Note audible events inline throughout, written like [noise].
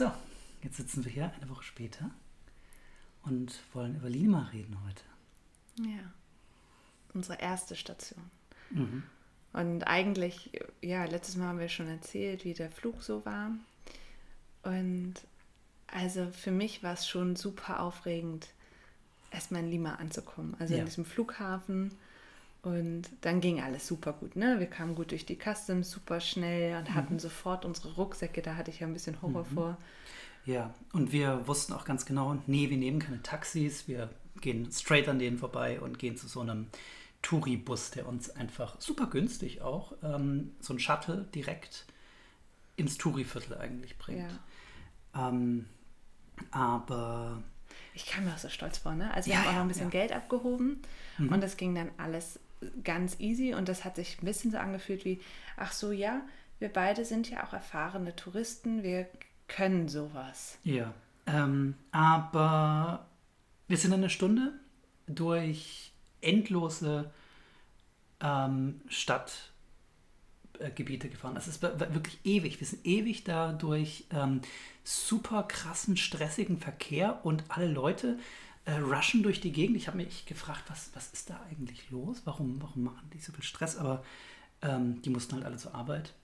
So, jetzt sitzen wir hier eine Woche später und wollen über Lima reden heute. Ja, unsere erste Station. Mhm. Und eigentlich, ja, letztes Mal haben wir schon erzählt, wie der Flug so war. Und also für mich war es schon super aufregend, erstmal in Lima anzukommen. Also ja. in diesem Flughafen. Und dann ging alles super gut. Ne? Wir kamen gut durch die Customs, super schnell und hatten mhm. sofort unsere Rucksäcke. Da hatte ich ja ein bisschen Horror mhm. vor. Ja, und wir wussten auch ganz genau, nee, wir nehmen keine Taxis, wir gehen straight an denen vorbei und gehen zu so einem Touribus, der uns einfach super günstig auch, ähm, so ein Shuttle direkt ins Touriviertel eigentlich bringt. Ja. Ähm, aber ich kann mir auch so stolz vor, ne? Also wir ja, haben auch noch ein bisschen ja. Geld abgehoben mhm. und das ging dann alles ganz easy und das hat sich ein bisschen so angefühlt wie, ach so, ja, wir beide sind ja auch erfahrene Touristen, wir können sowas. Ja, ähm, aber wir sind eine Stunde durch endlose ähm, Stadtgebiete äh, gefahren. Es ist wirklich ewig. Wir sind ewig da durch ähm, super krassen, stressigen Verkehr und alle Leute äh, rushen durch die Gegend. Ich habe mich gefragt, was, was ist da eigentlich los? Warum, warum machen die so viel Stress? Aber ähm, die mussten halt alle zur Arbeit.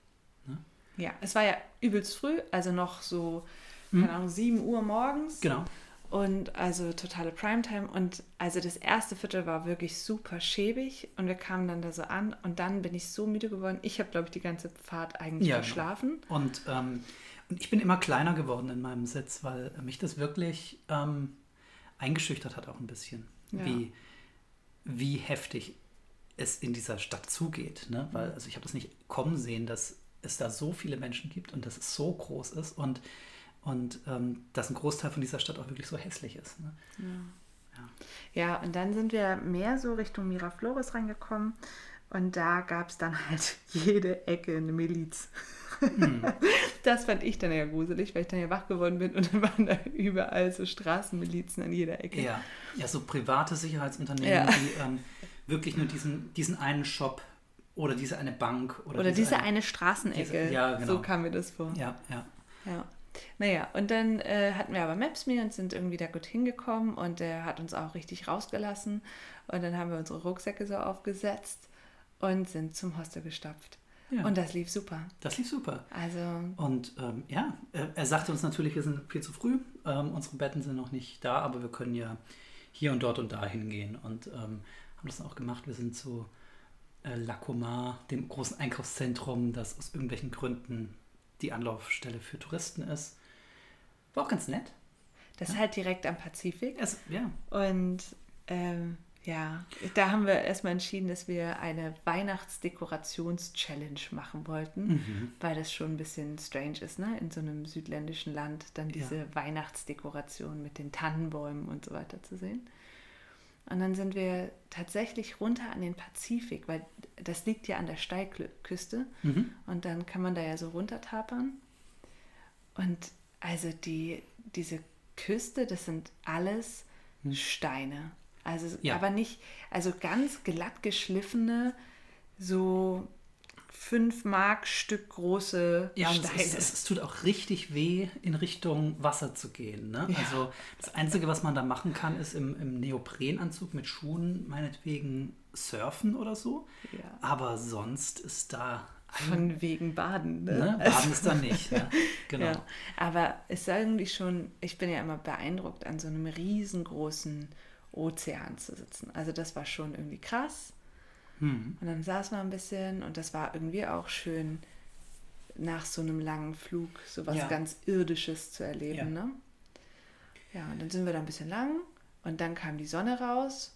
Ne? Ja, es war ja übelst früh, also noch so, keine Ahnung, 7 Uhr morgens. Genau. Und also totale Primetime. Und also das erste Viertel war wirklich super schäbig. Und wir kamen dann da so an. Und dann bin ich so müde geworden. Ich habe, glaube ich, die ganze Fahrt eigentlich ja, genau. verschlafen. Genau. Und, ähm, und ich bin immer kleiner geworden in meinem Sitz, weil mich das wirklich ähm, eingeschüchtert hat auch ein bisschen. Ja. Wie, wie heftig es in dieser Stadt zugeht. Ne? Weil also ich habe das nicht kommen sehen, dass es da so viele Menschen gibt und dass es so groß ist. Und und ähm, dass ein Großteil von dieser Stadt auch wirklich so hässlich ist. Ne? Ja. ja. ja, und dann sind wir mehr so Richtung Miraflores reingekommen und da gab es dann halt [laughs] jede Ecke eine Miliz. Hm. [laughs] Das fand ich dann ja gruselig, weil ich dann ja wach geworden bin und dann waren da überall so Straßenmilizen an jeder Ecke. Ja, ja so private Sicherheitsunternehmen, ja. die ähm, wirklich nur diesen, diesen einen Shop oder diese eine Bank oder, oder diese, diese eine, eine Straßenecke. Diese, ja, genau. So kam mir das vor. Ja, ja. Ja. Naja, und dann äh, hatten wir aber Maps.me und sind irgendwie da gut hingekommen und der hat uns auch richtig rausgelassen. Und dann haben wir unsere Rucksäcke so aufgesetzt und sind zum Hostel gestapft. Ja. Und das lief super. Das lief super. Also. Und ähm, ja, er sagte uns natürlich, wir sind viel zu früh. Ähm, unsere Betten sind noch nicht da, aber wir können ja hier und dort und da hingehen. Und ähm, haben das auch gemacht. Wir sind zu äh, Lacomar, dem großen Einkaufszentrum, das aus irgendwelchen Gründen die Anlaufstelle für Touristen ist. War auch ganz nett. Das ja. ist halt direkt am Pazifik. Es, ja. Und ähm, ja, da haben wir erstmal entschieden, dass wir eine Weihnachtsdekorations-Challenge machen wollten, mhm. weil das schon ein bisschen strange ist, ne? In so einem südländischen Land dann diese ja. Weihnachtsdekoration mit den Tannenbäumen und so weiter zu sehen. Und dann sind wir tatsächlich runter an den Pazifik, weil das liegt ja an der Steilküste. Mhm. Und dann kann man da ja so runter tapern. Und also die, diese Küste, das sind alles mhm. Steine. Also ja. aber nicht, also ganz glatt geschliffene, so 5 Mark Stück große ja, Steine. Es, es, es, tut auch richtig weh, in Richtung Wasser zu gehen. Ne? Ja. Also das Einzige, was man da machen kann, ist im, im Neoprenanzug mit Schuhen meinetwegen surfen oder so. Ja. Aber sonst ist da von wegen Baden. Ne? Ne? Baden ist da nicht. [laughs] Ja. Genau. Aber es ist irgendwie schon, ich bin ja immer beeindruckt, an so einem riesengroßen Ozean zu sitzen. Also das war schon irgendwie krass. Hm. Und dann saß man ein bisschen und das war irgendwie auch schön, nach so einem langen Flug so was ja. ganz Irdisches zu erleben. Ja. Ne? ja, und dann sind wir da ein bisschen lang und dann kam die Sonne raus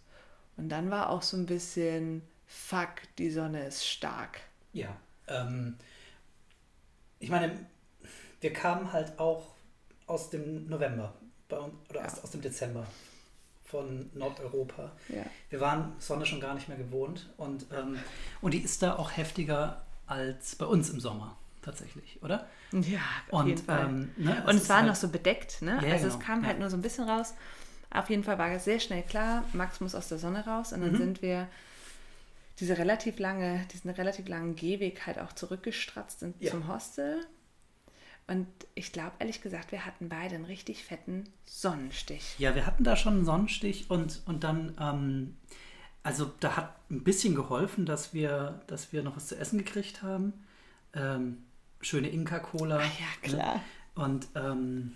und dann war auch so ein bisschen, fuck, die Sonne ist stark. Ja, ähm, ich meine, wir kamen halt auch aus dem November bei, oder ja. aus, aus dem Dezember von Nordeuropa. Ja. Wir waren Sonne schon gar nicht mehr gewohnt und, ähm, und die ist da auch heftiger als bei uns im Sommer tatsächlich, oder? Ja, auf und, jeden Fall. Ähm, ne, und es war halt, noch so bedeckt, ne? Ja, also genau. es kam halt nur so ein bisschen raus. Auf jeden Fall war es sehr schnell klar, Max muss aus der Sonne raus und dann mhm. sind wir diese relativ lange, diesen relativ langen Gehweg halt auch zurückgestratzt ja. zum Hostel. Und ich glaube, ehrlich gesagt, wir hatten beide einen richtig fetten Sonnenstich. Ja, wir hatten da schon einen Sonnenstich und, und dann, ähm, also da hat ein bisschen geholfen, dass wir, dass wir noch was zu essen gekriegt haben. Ähm, schöne Inka-Cola. Ah, ja, klar. Ne? Und ähm,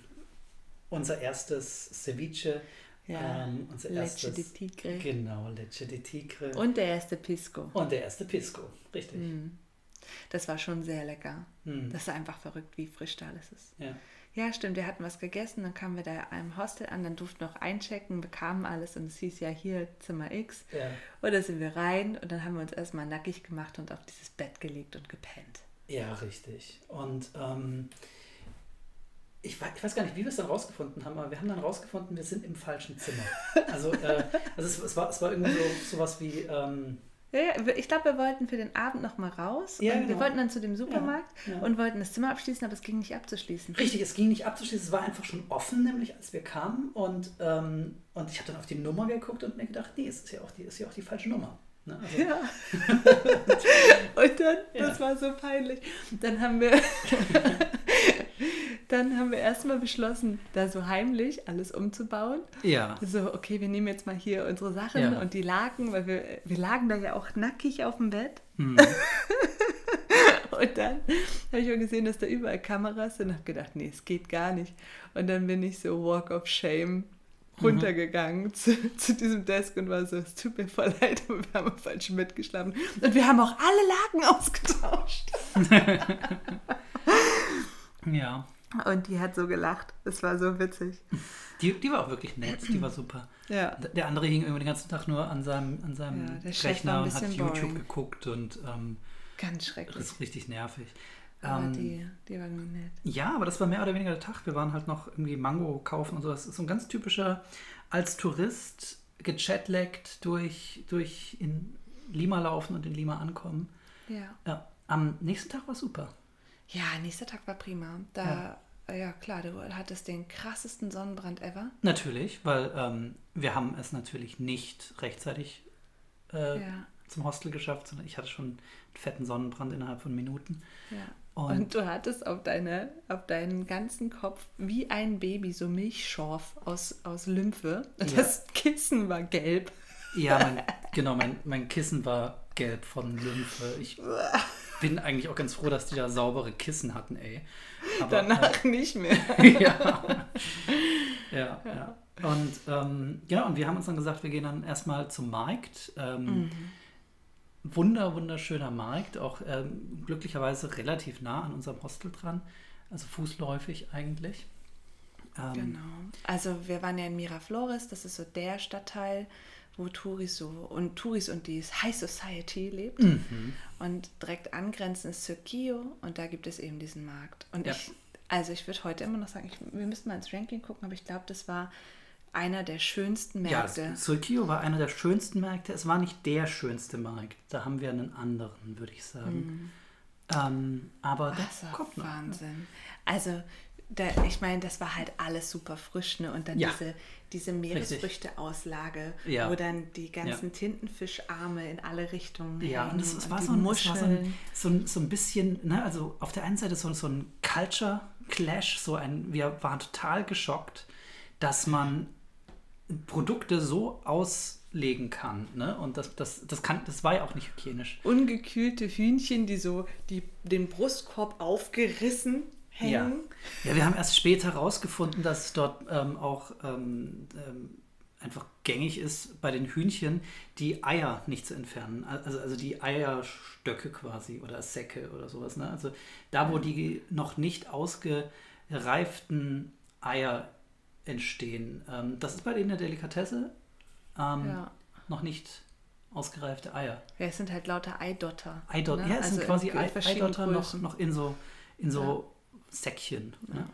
unser erstes Ceviche. Ja, ähm, unser Leche erstes, de Tigre. Genau, Leche de Tigre. Und der erste Pisco. Und der erste Pisco, richtig. Mm. Das war schon sehr lecker. Mm. Das ist einfach verrückt, wie frisch da alles ist. Ja. Ja, stimmt, wir hatten was gegessen, dann kamen wir da im Hostel an, dann durften wir noch einchecken, bekamen alles und es hieß ja hier Zimmer X. Ja. Und da sind wir rein und dann haben wir uns erstmal nackig gemacht und auf dieses Bett gelegt und gepennt. Ja, richtig. Und ähm, ich, ich, weiß gar nicht, wie wir es dann rausgefunden haben, aber wir haben dann rausgefunden, wir sind im falschen Zimmer. Also, äh, also es, es, war, es war irgendwie so sowas wie. Ähm, ja, ich glaube, wir wollten für den Abend noch mal raus. Ja, genau. Wir wollten dann zu dem Supermarkt ja, ja. und wollten das Zimmer abschließen, aber es ging nicht abzuschließen. Richtig, es ging nicht abzuschließen. Es war einfach schon offen, nämlich als wir kamen. Und, ähm, und ich habe dann auf die Nummer geguckt und mir gedacht, nee, es ist ja auch die, ist ja auch die falsche Nummer. Ne? Also ja. [laughs] und dann, das war so peinlich. Dann haben wir [laughs] dann haben wir erstmal beschlossen, da so heimlich alles umzubauen. Ja. So, okay, wir nehmen jetzt mal hier unsere Sachen Ja. und die Laken, weil wir, wir lagen da ja auch nackig auf dem Bett. Hm. [laughs] Und dann habe ich auch gesehen, dass da überall Kameras sind und habe gedacht, nee, es geht gar nicht. Und dann bin ich so Walk of Shame runtergegangen zu, zu diesem Desk und war so, es tut mir voll leid, aber wir haben im falschen Bett geschlafen. Und wir haben auch alle Laken ausgetauscht. [laughs] Ja. Und die hat so gelacht. Es war so witzig. Die, die war auch wirklich nett, die war super. Ja. Der andere hing irgendwie den ganzen Tag nur an seinem, an seinem Ja, Rechner und hat YouTube boring. geguckt und ähm, Ganz das schrecklich. ist richtig nervig. Aber Ähm, die, die war irgendwie nett. Ja, aber das war mehr oder weniger der Tag. Wir waren halt noch irgendwie Mango kaufen und so. Das ist so ein ganz typischer, als Tourist gechatlaggt durch, durch in Lima laufen und in Lima ankommen. Ja. Ja, am nächsten Tag war super. Ja, nächster Tag war prima. Da, ja. klar, du hattest den krassesten Sonnenbrand ever. Natürlich, weil ähm, wir haben es natürlich nicht rechtzeitig äh, Ja. zum Hostel geschafft, sondern ich hatte schon einen fetten Sonnenbrand innerhalb von Minuten. Ja. Und- Und, du hattest auf, deine, auf deinen ganzen Kopf wie ein Baby so Milchschorf aus, aus Lymphe. Ja. das Kissen war gelb. Ja, mein, genau, mein, mein Kissen war gelb von Lymphe. Ich [laughs] bin eigentlich auch ganz froh, dass die da saubere Kissen hatten, ey. Aber, Danach nicht mehr. Äh, [laughs] ja. [laughs] ja, ja. Und ähm, genau, und wir haben uns dann gesagt, wir gehen dann erstmal zum Markt. Ähm, Wunder, wunderschöner Markt, auch ähm, glücklicherweise relativ nah an unserem Hostel dran, also fußläufig eigentlich. Ähm, Genau. Also wir waren ja in Miraflores, das ist so der Stadtteil, wo Touris so und Touris und die High Society lebt. Mhm. Und direkt angrenzend ist Surquillo und da gibt es eben diesen Markt. Und Ja. ich, also ich würde heute immer noch sagen, ich, wir müssten mal ins Ranking gucken, aber ich glaube, das war einer der schönsten Ja, Märkte. Surquillo war einer der schönsten Märkte. Es war nicht der schönste Markt. Da haben wir einen anderen, würde ich sagen. Ähm, aber das das kommt noch. Wahnsinn. Also da, ich meine, das war halt alles super frisch, ne? Und dann Ja. diese, diese Meeresfrüchte-Auslage, Ja. wo dann die ganzen Tintenfischarme in alle Richtungen Ja, und es, war, so ein, es war so, ein, so, ein, so ein bisschen, ne, also auf der einen Seite so, so ein Culture Clash, so ein, wir waren total geschockt, dass man Produkte so auslegen kann, ne? Und das, das, das, kann, das war ja auch nicht hygienisch. ungekühlte Hühnchen, die so die, den Brustkorb aufgerissen Ja. Hängen. ja, wir haben erst später herausgefunden, dass es dort ähm, auch ähm, ähm, einfach gängig ist, bei den Hühnchen die Eier nicht zu entfernen. Also, also die Eierstöcke quasi oder Säcke oder sowas. Ne? Also da, wo die noch nicht ausgereiften Eier entstehen. Ähm, das ist bei denen eine Delikatesse. Ähm, Ja. Noch nicht ausgereifte Eier. Ja, es sind halt lauter Eidotter. Eidot, ne? ja, es Also sind quasi Eidotter noch, noch in so, in so Säckchen. Ne?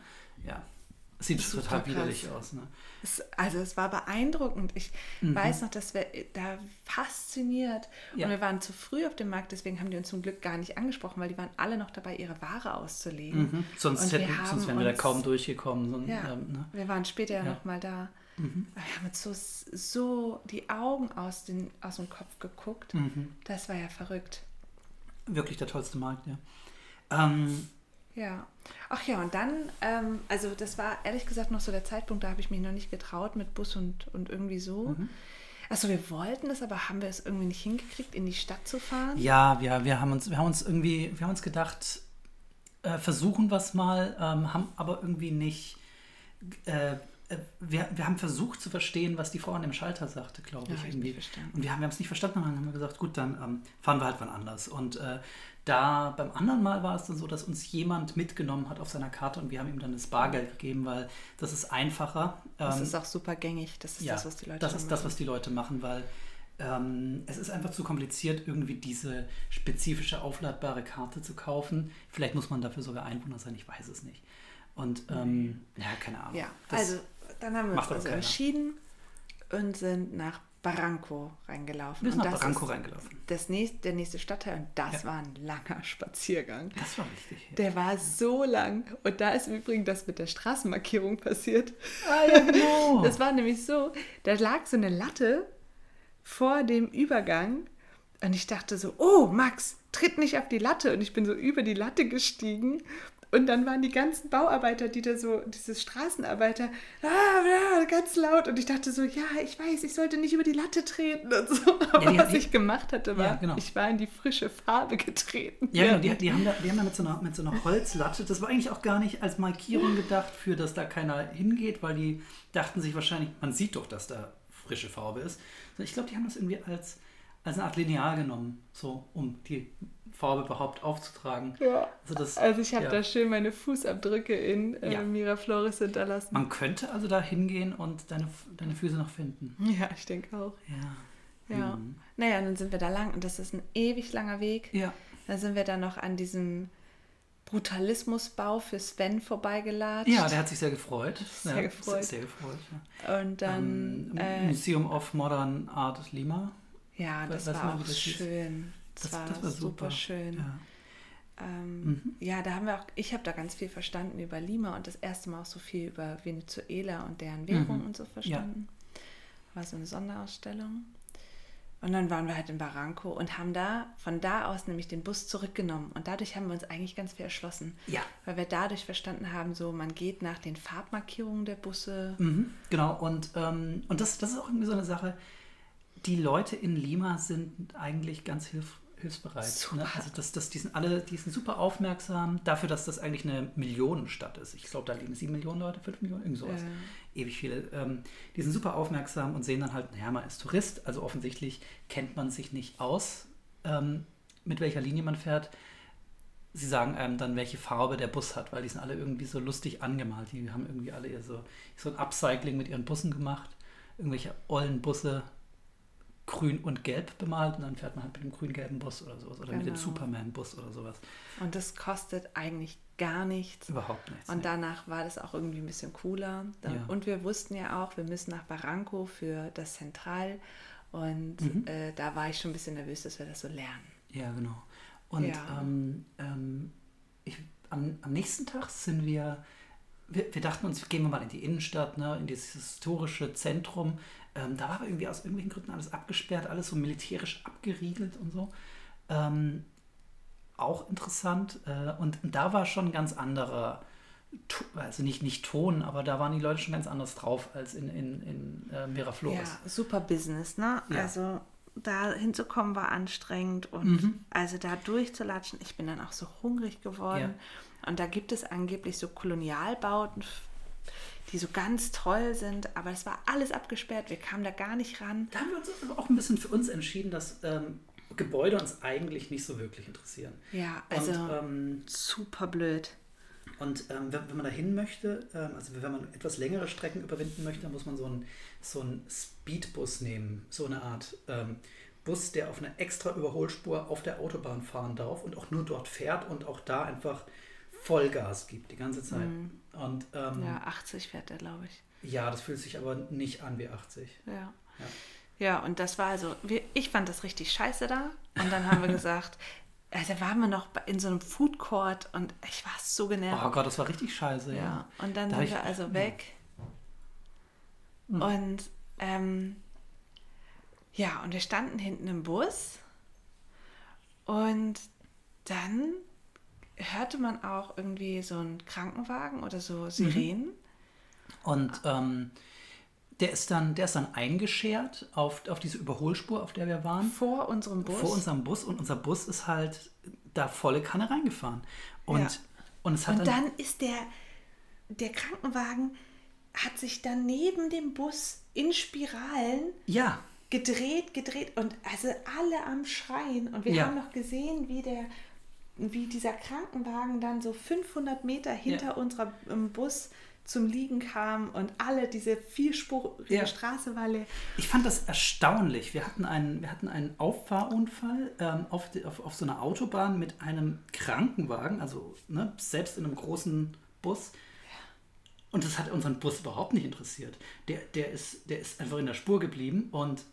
Ja. Sieht total krass. widerlich aus. Ne? Es, also es war beeindruckend. Ich weiß noch, dass wir da fasziniert Ja. und wir waren zu früh auf dem Markt, deswegen haben die uns zum Glück gar nicht angesprochen, weil die waren alle noch dabei, ihre Ware auszulegen. Mhm. Sonst, hätten, sonst wären wir da uns- kaum durchgekommen. So, Ja, ähm, ne? wir waren später ja Ja. Mhm. noch mal da. Wir haben uns so, so die Augen aus, den, aus dem Kopf geguckt. Mhm. Das war ja verrückt. Wirklich der tollste Markt, ja. Ähm, Ja. Ach ja, und dann, ähm, also das war ehrlich gesagt noch so der Zeitpunkt, da habe ich mich noch nicht getraut mit Bus und, und irgendwie so. Mhm. Achso, wir wollten es, aber haben wir es irgendwie nicht hingekriegt, in die Stadt zu fahren? Ja, wir, wir, haben, uns, wir haben uns irgendwie, wir haben uns gedacht, äh, versuchen wir es mal, ähm, haben aber irgendwie nicht. Äh, wir, wir haben versucht zu verstehen, was die Frau an dem Schalter sagte, glaube ich. Ja, irgendwie. Und wir haben es nicht verstanden und dann haben wir gesagt, gut, dann ähm, fahren wir halt wann anders. Und äh, da beim anderen Mal war es dann so, dass uns jemand mitgenommen hat auf seiner Karte und wir haben ihm dann das Bargeld gegeben, weil das ist einfacher. Das ähm, ist auch super gängig. Das ist ja, das, was die Leute machen. Das ist das, was die Leute machen, weil ähm, es ist einfach zu kompliziert, irgendwie diese spezifische aufladbare Karte zu kaufen. Vielleicht muss man dafür sogar Einwohner sein, ich weiß es nicht. Und ähm, ja, keine Ahnung. Ja, also dann haben wir uns also entschieden und sind nach Barranco reingelaufen. Wir sind nach Barranco reingelaufen. Das nächste, der nächste Stadtteil und das ja. war ein langer Spaziergang. Das war richtig. Ja. Der war so lang und da ist im Übrigen das mit der Straßenmarkierung passiert. Ah, ja, genau. [laughs] Das war nämlich so, da lag so eine Latte vor dem Übergang und ich dachte so, oh Max, tritt nicht auf die Latte und ich bin so über die Latte gestiegen und dann waren die ganzen Bauarbeiter, die da so, diese Straßenarbeiter, ah, ganz laut. Und ich dachte so, ja, ich weiß, ich sollte nicht über die Latte treten und so. Aber [laughs] ja, die, was ich gemacht hatte, war, ja, genau. ich war in die frische Farbe getreten. Ja, genau, die, die, haben da, die haben da mit so, einer, mit so einer Holzlatte, das war eigentlich auch gar nicht als Markierung gedacht, für dass da keiner hingeht, weil die dachten sich wahrscheinlich, man sieht doch, dass da frische Farbe ist. Ich glaube, die haben das irgendwie als, als eine Art Lineal genommen, so um die Farbe überhaupt aufzutragen. Ja. Also, das, also ich habe ja. da schön meine Fußabdrücke in äh, ja. Miraflores hinterlassen. Man könnte also da hingehen und deine, deine Füße noch finden. Ja, ich denke auch. Ja. Ja. Mhm. Naja, dann sind wir da lang und das ist ein ewig langer Weg. Ja. Dann sind wir dann noch an diesem Brutalismusbau für Sven vorbeigelatscht. Ja, der hat sich sehr gefreut. Sehr ja, gefreut. Sehr, gefreut. Ja. Und dann. Um, äh, Museum of Modern Art Lima. Ja, das war auch schön. Das, das, war, das war super, super schön. Ja. Ähm, mhm. ja, da haben wir auch, ich habe da ganz viel verstanden über Lima und das erste Mal auch so viel über Venezuela und deren Währung mhm. und so verstanden. Ja. War so eine Sonderausstellung. Und dann waren wir halt in Barranco und haben da von da aus nämlich den Bus zurückgenommen. Und dadurch haben wir uns eigentlich ganz viel erschlossen. Ja. Weil wir dadurch verstanden haben, so man geht nach den Farbmarkierungen der Busse. Mhm, genau, und, ähm, und das, das ist auch irgendwie so eine Sache. Die Leute in Lima sind eigentlich ganz hilfreich hilfsbereit. Ne? Also das, das, die sind alle, die sind super aufmerksam dafür, dass das eigentlich eine Millionenstadt ist. Ich glaube, da leben sieben Millionen Leute, fünf Millionen, irgend sowas. Ja. Ewig viele. Ähm, die sind super aufmerksam und sehen dann halt, naja, man ist Tourist, also offensichtlich kennt man sich nicht aus, ähm, mit welcher Linie man fährt. Sie sagen einem dann, welche Farbe der Bus hat, weil die sind alle irgendwie so lustig angemalt. Die haben irgendwie alle so, so ein Upcycling mit ihren Bussen gemacht. Irgendwelche ollen Busse grün und gelb bemalt und dann fährt man halt mit dem grün-gelben Bus oder sowas oder genau. mit dem genau. Superman-Bus oder sowas. Und das kostet eigentlich gar nichts. Überhaupt nichts. Und danach war das auch irgendwie ein bisschen cooler. Ja. Und wir wussten ja auch, wir müssen nach Barranco für das Zentral und mhm. äh, da war ich schon ein bisschen nervös, dass wir das so lernen. Ja, genau. Und ja. Ähm, ähm, ich, am, am nächsten Tag sind wir wir, wir, dachten uns, gehen wir mal in die Innenstadt, ne, in dieses historische Zentrum. Ähm, da war aber irgendwie aus irgendwelchen Gründen alles abgesperrt, alles so militärisch abgeriegelt und so. Ähm, auch interessant. Äh, und da war schon ein ganz anderer, also nicht, nicht Ton, aber da waren die Leute schon ganz anders drauf als in, in, in äh, Miraflores. Ja, super Business, ne? Ja. Also da hinzukommen war anstrengend und mhm. also da durchzulatschen, ich bin dann auch so hungrig geworden. Ja. Und da gibt es angeblich so Kolonialbauten die so ganz toll sind, aber es war alles abgesperrt, wir kamen da gar nicht ran. Da haben wir uns auch ein bisschen für uns entschieden, dass ähm, Gebäude uns eigentlich nicht so wirklich interessieren. Ja, also und, ähm, super blöd. Und ähm, wenn, wenn, man da hin möchte, ähm, also wenn man etwas längere Strecken überwinden möchte, dann muss man so einen so Speedbus nehmen, so eine Art ähm, Bus, der auf einer extra Überholspur auf der Autobahn fahren darf und auch nur dort fährt und auch da einfach Vollgas gibt die ganze Zeit. Mhm. Und, ähm, ja, 80 fährt er, glaube ich. Ja, das fühlt sich aber nicht an wie 80. Ja. ja. Ja, und das war also, wir, ich fand das richtig scheiße da. Und dann haben wir [laughs] gesagt, also waren wir noch in so einem Food Court und ich war so genervt. Oh Gott, das war richtig scheiße, ja. ja. Und dann da sind wir also weg. Mhm. Und ähm, ja, und wir standen hinten im Bus und dann hörte man auch irgendwie so einen Krankenwagen oder so Sirenen. Mhm. Und ähm, der ist dann, der ist dann eingeschert auf, auf diese Überholspur, auf der wir waren. Vor unserem Bus. Vor unserem Bus und unser Bus ist halt da volle Kanne reingefahren. Und, ja. und, es hat und dann, dann ist der, der Krankenwagen hat sich dann neben dem Bus in Spiralen ja. gedreht, gedreht und also alle am Schreien. Und wir ja. haben noch gesehen, wie der wie dieser Krankenwagen dann so 500 Meter hinter ja. unserem Bus zum Liegen kam und alle diese vierspurige ja. Straße war leer. Ich fand das erstaunlich. Wir hatten einen, wir hatten einen Auffahrunfall ähm, auf, die, auf, auf so einer Autobahn mit einem Krankenwagen, also ne, selbst in einem großen Bus. Und das hat unseren Bus überhaupt nicht interessiert. Der, der, ist, der ist einfach in der Spur geblieben und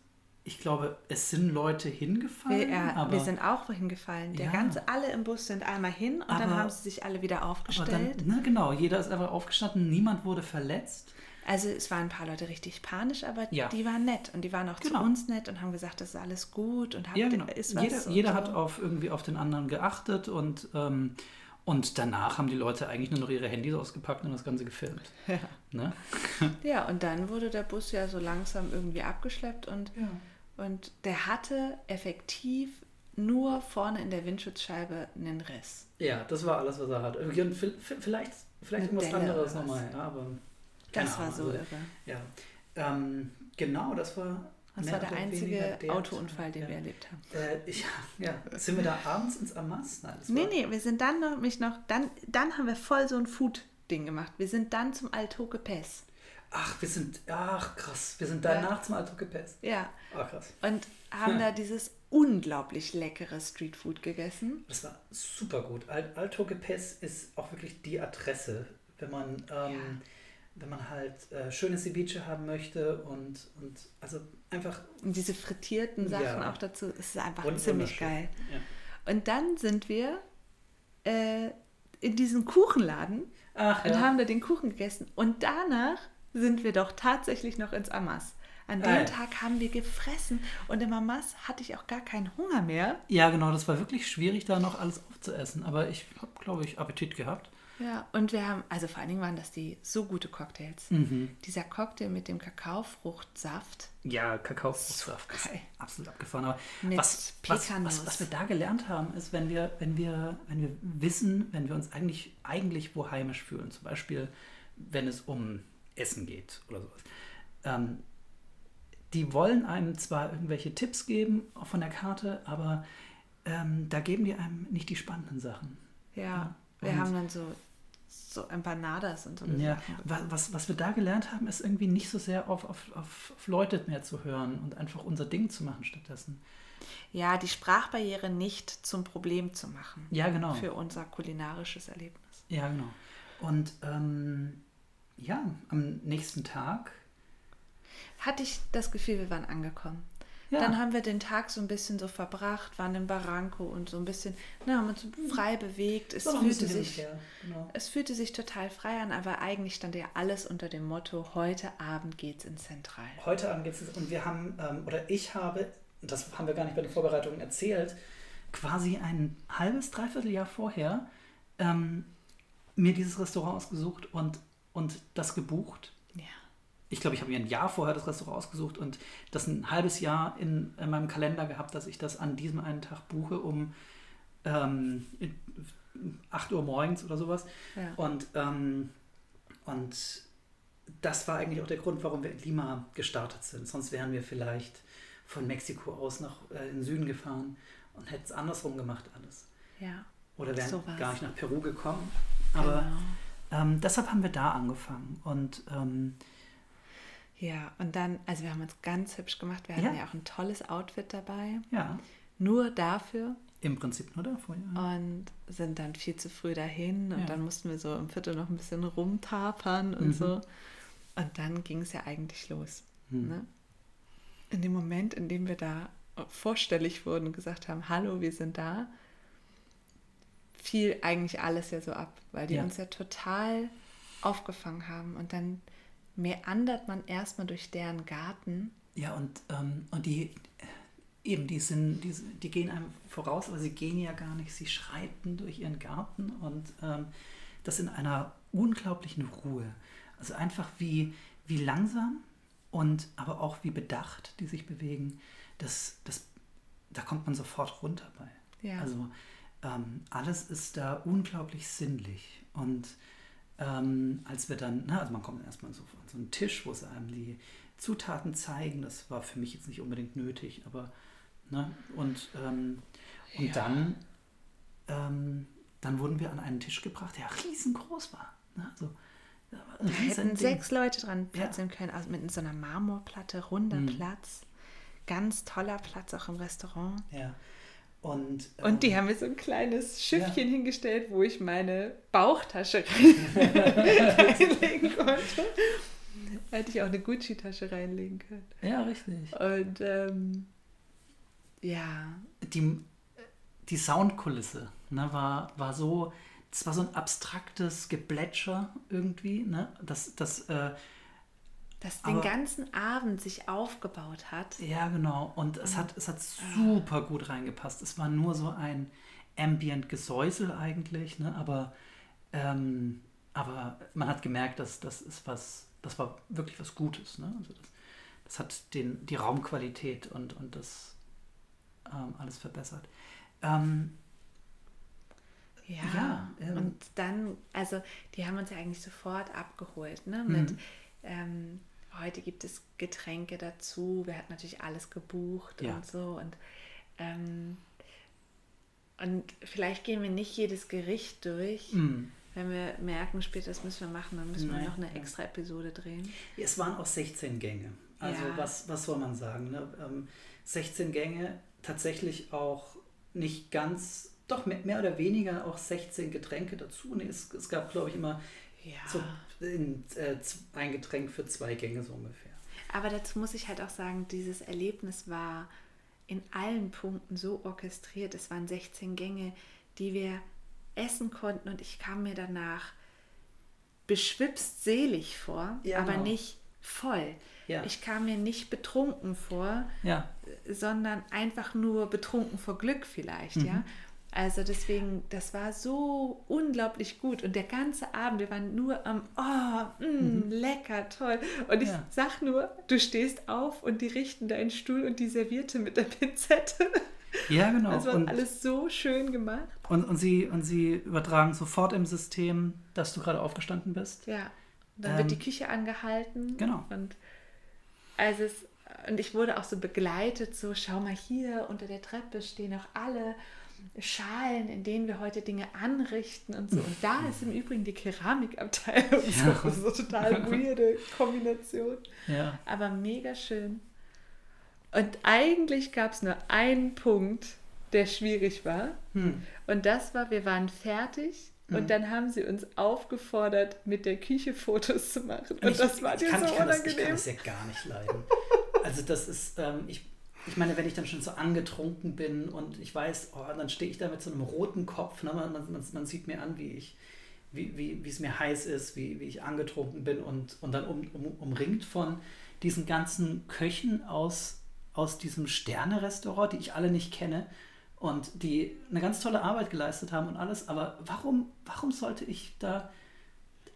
ich glaube, es sind Leute hingefallen. Wir, ja, wir sind auch hingefallen. Der ja. ganze, alle im Bus sind einmal hin und aber, dann haben sie sich alle wieder aufgestellt. Dann, ne, genau, jeder ist einfach aufgestanden, niemand wurde verletzt. Also es waren ein paar Leute richtig panisch, aber ja. die waren nett und die waren auch genau. zu uns nett und haben gesagt, das ist alles gut und ja, genau. ist was. Jeder, jeder so. hat auf irgendwie auf den anderen geachtet und ähm, und danach haben die Leute eigentlich nur noch ihre Handys ausgepackt und das Ganze gefilmt. [laughs] Ja. Ne? ja, und dann wurde der Bus ja so langsam irgendwie abgeschleppt und ja. Und der hatte effektiv nur vorne in der Windschutzscheibe einen Riss. Ja, das war alles, was er hat. Vielleicht, vielleicht irgendwas anderes nochmal, ja, aber. Das war so also, irre. Ja. Ähm, genau, das war. Das war der einzige der Autounfall, den ja. wir erlebt haben. Äh, ich, ja, sind wir da abends ins Amas? Nein, nee, nee, wir sind dann noch, mich noch, dann, dann haben wir voll so ein Food-Ding gemacht. Wir sind dann zum Alto Gepes. Ach, wir sind, ach krass, wir sind danach ja. zum Alto Gepes. Ja. Ach krass. Und haben [laughs] da dieses unglaublich leckere Streetfood gegessen. Das war super gut. Alto Gepes ist auch wirklich die Adresse, wenn man, ähm, ja. wenn man halt äh, schönes Ceviche haben möchte und, und also einfach. Und diese frittierten Sachen ja. auch dazu, es ist einfach und ziemlich geil. Ja. Und dann sind wir äh, in diesen Kuchenladen Ach, und haben da den Kuchen gegessen. Und danach sind wir doch tatsächlich noch ins Amas. An dem äh. Tag haben wir gefressen und im Amas hatte ich auch gar keinen Hunger mehr. Ja, genau, das war wirklich schwierig, da noch alles aufzuessen. Aber ich habe, glaube ich, Appetit gehabt. Ja, und wir haben, also vor allen Dingen waren das die so gute Cocktails. Mhm. Dieser Cocktail mit dem Kakaofruchtsaft. Ja, Kakaofruchtsaft. So geil. absolut abgefahren. Aber was, was, was, was, wir da gelernt haben, ist, wenn wir, wenn wir, wenn wir wissen, wenn wir uns eigentlich, eigentlich wo heimisch fühlen, zum Beispiel, wenn es um Essen geht oder sowas. Ähm, die wollen einem zwar irgendwelche Tipps geben von der Karte, aber ähm, da geben die einem nicht die spannenden Sachen. Ja, wir haben dann so, so Empanadas und so. Ja, was, was wir da gelernt haben, ist irgendwie nicht so sehr auf, auf, auf, auf Leute mehr zu hören und einfach unser Ding zu machen stattdessen. Ja, die Sprachbarriere nicht zum Problem zu machen. Ja, genau. Für unser kulinarisches Erlebnis. Ja, genau. Und ähm, ja, am nächsten Tag hatte ich das Gefühl, wir waren angekommen. Ja. Dann haben wir den Tag so ein bisschen so verbracht, waren in Barranco und so ein bisschen, na, haben uns frei bewegt. Es fühlte, sich, genau. es fühlte sich total frei an, aber eigentlich stand ja alles unter dem Motto, heute Abend geht's in Zentral. Heute Abend geht's und wir haben, ähm, oder ich habe, das haben wir gar nicht bei den Vorbereitungen erzählt, quasi ein halbes, dreiviertel Jahr vorher ähm, mir dieses Restaurant ausgesucht und und das gebucht. Ja. Ich glaube, ich habe mir ein Jahr vorher das Restaurant ausgesucht und das ein halbes Jahr in, in meinem Kalender gehabt, dass ich das an diesem einen Tag buche um ähm, 8 Uhr morgens oder sowas. Ja. Und, ähm, und das war eigentlich auch der Grund, warum wir in Lima gestartet sind. Sonst wären wir vielleicht von Mexiko aus nach äh, in den Süden gefahren und hätten es andersrum gemacht alles. Ja. Oder wären so gar nicht nach Peru gekommen. Aber genau. Ähm, deshalb haben wir da angefangen. Und ähm, ja, und dann, also wir haben uns ganz hübsch gemacht. Wir hatten ja, ja auch ein tolles Outfit dabei. Ja. Nur dafür. Im Prinzip nur dafür, ja. Und sind dann viel zu früh dahin und ja. dann mussten wir so im Viertel noch ein bisschen rumtapern und mhm. so. Und dann ging es ja eigentlich los. Mhm. Ne? In dem Moment, in dem wir da vorstellig wurden und gesagt haben, hallo, wir sind da, fiel eigentlich alles ja so ab, weil die ja. uns ja total aufgefangen haben. Und dann meandert man erstmal durch deren Garten. Ja, und, ähm, und die, eben, die sind, die, die gehen einem voraus, aber sie gehen ja gar nicht. Sie schreiten durch ihren Garten und ähm, das in einer unglaublichen Ruhe. Also einfach wie, wie langsam und aber auch wie bedacht die sich bewegen. Das, das, da kommt man sofort runter bei. Ja. Also ähm, alles ist da unglaublich sinnlich. Und ähm, als wir dann, na, also man kommt erstmal so an so einen Tisch, wo sie einem die Zutaten zeigen. Das war für mich jetzt nicht unbedingt nötig, aber ne, und, ähm, und ja. dann, ähm, dann wurden wir an einen Tisch gebracht, der riesengroß war. Ne? So, da hätten sechs Leute dran platzieren ja. können, also mit so einer Marmorplatte, runder mhm. Platz. Ganz toller Platz auch im Restaurant. Ja. Und, ähm, und die ähm, haben mir so ein kleines Schiffchen ja. hingestellt, wo ich meine Bauchtasche [laughs] reinlegen konnte. Hätte ich auch eine Gucci-Tasche reinlegen können. Ja, richtig. Und ähm, ja. Die, die Soundkulisse ne, war, war so, das war so ein abstraktes Geblätscher irgendwie, ne? Das, das, äh, das den ganzen Abend sich aufgebaut hat. Ja, genau. Und es hat, es hat super gut reingepasst. Es war nur so ein Ambient-Gesäusel eigentlich, ne? aber, ähm, aber man hat gemerkt, dass das ist was, das war wirklich was Gutes. Ne? Also das, das hat den, die Raumqualität und, und das ähm, alles verbessert. Ähm, ja, ja ähm, und dann, also die haben uns ja eigentlich sofort abgeholt, ne? Mit mhm. ähm, heute gibt es Getränke dazu, wir hatten natürlich alles gebucht ja. und so und ähm, und vielleicht gehen wir nicht jedes Gericht durch. Mhm. Wenn wir merken, später das müssen wir machen, dann müssen Nein. wir noch eine extra Episode drehen. Es waren auch 16 Gänge. Also ja. was, was soll man sagen? Ne? 16 ähm, Gänge, tatsächlich auch nicht ganz, doch mehr, mehr oder weniger auch 16 Getränke dazu. Nee, es, es gab, glaube ich, immer ja. so in, äh, ein Getränk für zwei Gänge so ungefähr. Aber dazu muss ich halt auch sagen, dieses Erlebnis war in allen Punkten so orchestriert. Es waren 16 Gänge, die wir essen konnten und ich kam mir danach beschwipst selig vor, ja, aber genau. nicht voll. Ja. Ich kam mir nicht betrunken vor, ja. sondern einfach nur betrunken vor Glück vielleicht, mhm. ja. Also deswegen, das war so unglaublich gut. Und der ganze Abend, wir waren nur am, oh, mh, mhm. lecker, toll. Und ich ja. sag nur, du stehst auf und die richten deinen Stuhl und die Servierte mit der Pinzette. Ja, genau. Das war und, alles so schön gemacht. Und, und, sie, und sie übertragen sofort im System, dass du gerade aufgestanden bist. Ja. dann ähm, wird die Küche angehalten. Genau. Und also es, und ich wurde auch so begleitet, so schau mal hier, unter der Treppe stehen auch alle Schalen, in denen wir heute Dinge anrichten und so. Und da ist im Übrigen die Keramikabteilung. Ja. [laughs] So, so total [laughs] weirde Kombination. Ja. Aber mega schön. Und eigentlich gab es nur einen Punkt, der schwierig war. Hm. Und das war, wir waren fertig und dann haben sie uns aufgefordert, mit der Küche Fotos zu machen. Und, ich, das war dir so unangenehm. Das, ich kann das ja gar nicht leiden. Also das ist, ähm, ich ich meine, wenn ich dann schon so angetrunken bin und ich weiß, oh, dann stehe ich da mit so einem roten Kopf, ne? man, man, man sieht mir an, wie ich, wie, wie, es mir heiß ist, wie, wie ich angetrunken bin und, und dann um, um, umringt von diesen ganzen Köchen aus, aus diesem Sterne-Restaurant, die ich alle nicht kenne und die eine ganz tolle Arbeit geleistet haben und alles, aber warum, warum sollte ich da...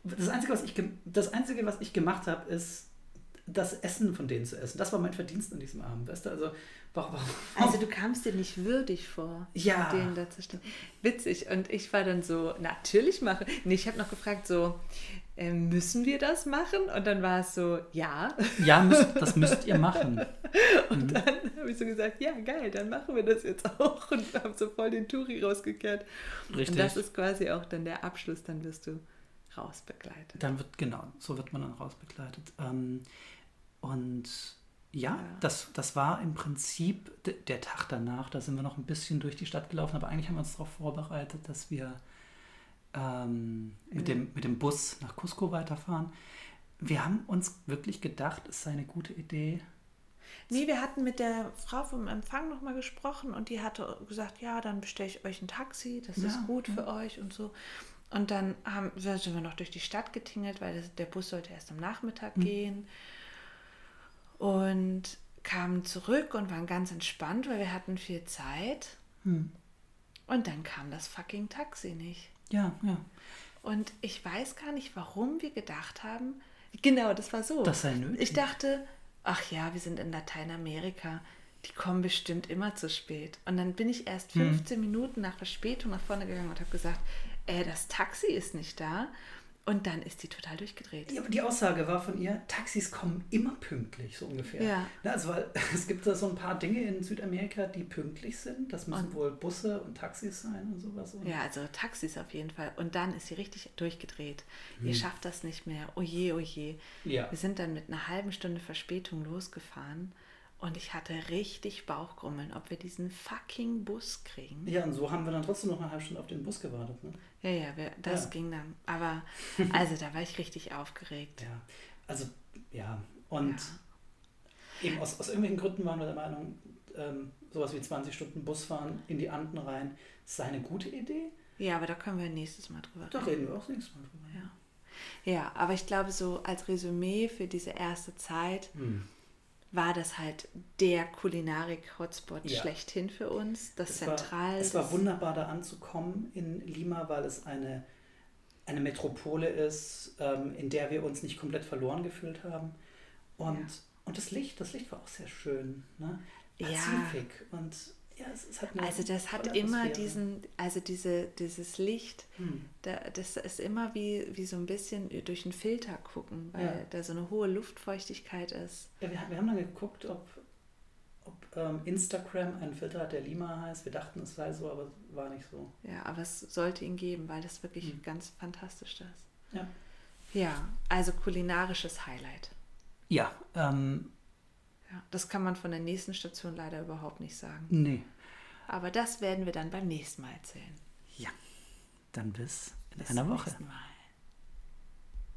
Das Einzige, was ich, das Einzige, was ich gemacht habe, ist das Essen von denen zu essen. Das war mein Verdienst an diesem Abend, weißt du? Also, warum, warum? also du kamst dir nicht würdig vor, ja. denen da zu stehen. Witzig. Und ich war dann so, natürlich mache. Nee, ich habe noch gefragt, so, äh, müssen wir das machen? Und dann war es so, ja. Ja, müsst, das müsst ihr machen. [laughs] Und mhm. dann habe ich so gesagt, ja, geil, dann machen wir das jetzt auch. Und haben so voll den Turi rausgekehrt. Richtig. Und das ist quasi auch dann der Abschluss, dann wirst du rausbegleitet. Dann wird, genau, so wird man dann rausbegleitet. Ähm, und ja, ja, Das, das war im Prinzip der Tag danach. Da sind wir noch ein bisschen durch die Stadt gelaufen, aber eigentlich haben wir uns darauf vorbereitet, dass wir ähm, mit, dem, mit dem Bus nach Cusco weiterfahren. Wir haben uns wirklich gedacht, es sei eine gute Idee. Nee, wir hatten mit der Frau vom Empfang nochmal gesprochen und die hatte gesagt, ja, dann bestelle ich euch ein Taxi, das ja, ist gut für euch und so. Und dann haben, sind wir noch durch die Stadt getingelt, weil das, der Bus sollte erst am Nachmittag mhm. gehen. Und kamen zurück und waren ganz entspannt, weil wir hatten viel Zeit. Hm. Und dann kam das fucking Taxi nicht. Ja, ja. Und ich weiß gar nicht, warum wir gedacht haben. Genau, das war so. Das sei nötig. Ich dachte, ach ja, wir sind in Lateinamerika. Die kommen bestimmt immer zu spät. Und dann bin ich erst 15 Minuten nach Verspätung nach vorne gegangen und habe gesagt, äh, das Taxi ist nicht da. Und dann ist die total durchgedreht. Ja, aber die Aussage war von ihr, Taxis kommen immer pünktlich, so ungefähr. Ja. Also weil [laughs] es gibt da so ein paar Dinge in Südamerika, die pünktlich sind. Das müssen Und- wohl Busse und Taxis sein und sowas. Und Ja, also Taxis auf jeden Fall. Und dann ist sie richtig durchgedreht. Hm. Ihr schafft das nicht mehr. Oje, oje. Ja. Wir sind dann mit einer halben Stunde Verspätung losgefahren. Und ich hatte richtig Bauchgrummeln, ob wir diesen fucking Bus kriegen. ja, und so haben wir dann trotzdem noch eine halbe Stunde auf den Bus gewartet. Ne? Ja, ja, wir, das Ja. ging dann. Aber [laughs] also da war ich richtig aufgeregt. Ja, also ja. Und eben aus, aus irgendwelchen Gründen waren wir der Meinung, ähm, sowas wie 20 Stunden Busfahren in die Anden rein sei eine gute Idee. Ja, aber da können wir nächstes Mal drüber Da reden. reden wir auch nächstes Mal drüber. Ja. ja, aber ich glaube, so als Resümee für diese erste Zeit Hm. War das halt der Kulinarik-Hotspot Ja. schlechthin für uns. Das Es Zentral. war, es war wunderbar da anzukommen in Lima, weil es eine, eine Metropole ist, ähm, in der wir uns nicht komplett verloren gefühlt haben. Und, Ja. und das Licht, das Licht war auch sehr schön. Ne? Ja. Pazifik. Und ja, es, es hat eine Also das hat immer diesen, also diese, dieses Licht, Hm. da, das ist immer wie, wie so ein bisschen durch einen Filter gucken, weil Ja. da so eine hohe Luftfeuchtigkeit ist. Ja, wir, wir haben dann geguckt, ob, ob ähm, Instagram einen Filter hat, der Lima heißt. Wir dachten, es sei so, aber es war nicht so. Ja, aber es sollte ihn geben, weil das wirklich Hm. ganz fantastisch ist. Ja. Ja, also kulinarisches Highlight. Ja, ähm, Ja, das kann man von der nächsten Station leider überhaupt nicht sagen. nee. Aber das werden wir dann beim nächsten Mal erzählen. Ja, dann bis in Bis einer Woche. Mal.